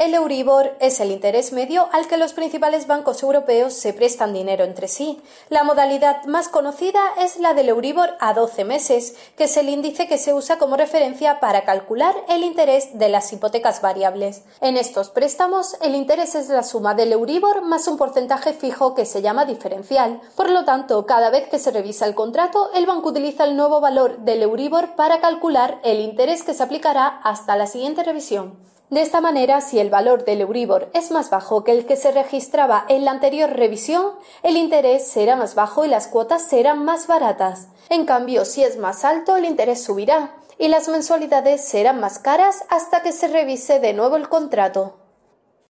El Euribor es el interés medio al que los principales bancos europeos se prestan dinero entre sí. La modalidad más conocida es la del Euribor a 12 meses, que es el índice que se usa como referencia para calcular el interés de las hipotecas variables. En estos préstamos, el interés es la suma del Euribor más un porcentaje fijo que se llama diferencial. Por lo tanto, cada vez que se revisa el contrato, el banco utiliza el nuevo valor del Euribor para calcular el interés que se aplicará hasta la siguiente revisión. De esta manera, si el valor del Euribor es más bajo que el que se registraba en la anterior revisión, el interés será más bajo y las cuotas serán más baratas. En cambio, si es más alto, el interés subirá y las mensualidades serán más caras hasta que se revise de nuevo el contrato.